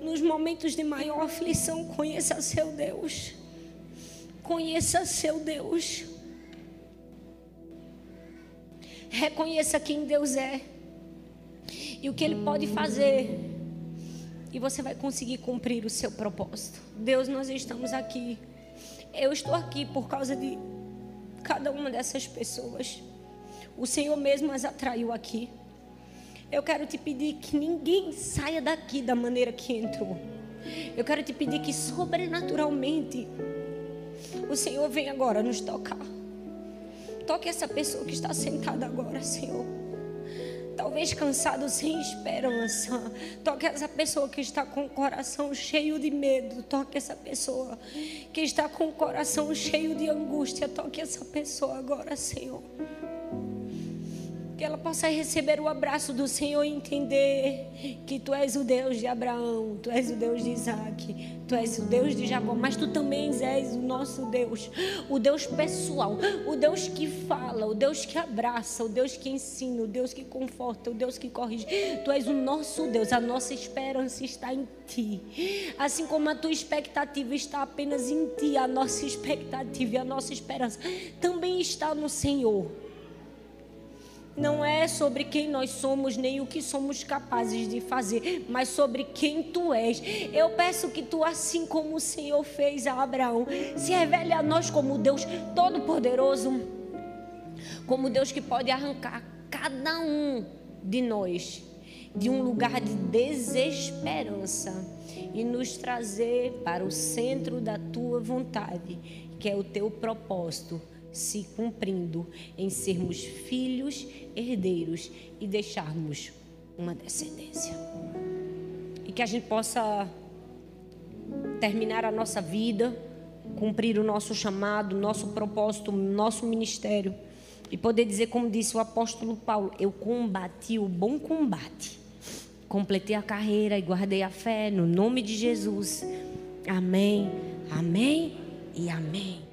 Nos momentos de maior aflição, conheça seu Deus. Conheça seu Deus. Reconheça quem Deus é e o que Ele pode fazer. E você vai conseguir cumprir o seu propósito. Deus, nós estamos aqui. Eu estou aqui por causa de cada uma dessas pessoas. O Senhor mesmo as atraiu aqui. Eu quero te pedir que ninguém saia daqui da maneira que entrou. Eu quero te pedir que sobrenaturalmente o Senhor venha agora nos tocar. Toque essa pessoa que está sentada agora, Senhor. Talvez cansado, sem esperança. Toque essa pessoa que está com o coração cheio de medo. Toque essa pessoa que está com o coração cheio de angústia. Toque essa pessoa agora, Senhor que ela possa receber o abraço do Senhor e entender que tu és o Deus de Abraão, tu és o Deus de Isaac, tu és o Deus de Jacó, mas tu também és o nosso Deus, o Deus pessoal, o Deus que fala, o Deus que abraça, o Deus que ensina, o Deus que conforta, o Deus que corrige. Tu és o nosso Deus, a nossa esperança está em ti. Assim como a tua expectativa está apenas em ti, a nossa expectativa e a nossa esperança também está no Senhor não é sobre quem nós somos nem o que somos capazes de fazer, mas sobre quem tu és. Eu peço que tu, assim como o Senhor fez a Abraão, se revele a nós como Deus Todo-Poderoso, como Deus que pode arrancar cada um de nós de um lugar de desesperança e nos trazer para o centro da tua vontade, que é o teu propósito se cumprindo em sermos filhos, herdeiros e deixarmos uma descendência. E que a gente possa terminar a nossa vida, cumprir o nosso chamado, nosso propósito, nosso ministério e poder dizer, como disse o apóstolo Paulo: Eu combati o bom combate, completei a carreira e guardei a fé no nome de Jesus. Amém, amém e amém.